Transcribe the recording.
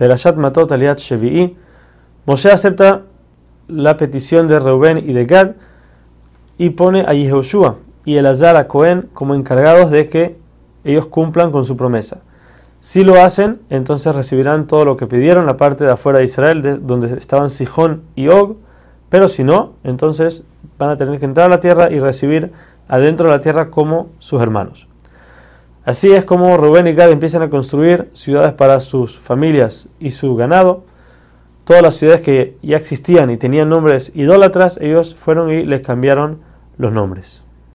Perashat Matot Aliat Shevi'i, Moshe acepta la petición de Reuben y de Gad y pone a Yehoshua y Elazar a Cohen como encargados de que ellos cumplan con su promesa. Si lo hacen, entonces recibirán todo lo que pidieron, la parte de afuera de Israel, donde estaban Sijón y Og, pero si no, entonces van a tener que entrar a la tierra y recibir adentro de la tierra como sus hermanos. Así es como Rubén y Gad empiezan a construir ciudades para sus familias y su ganado. Todas las ciudades que ya existían y tenían nombres idólatras, ellos fueron y les cambiaron los nombres.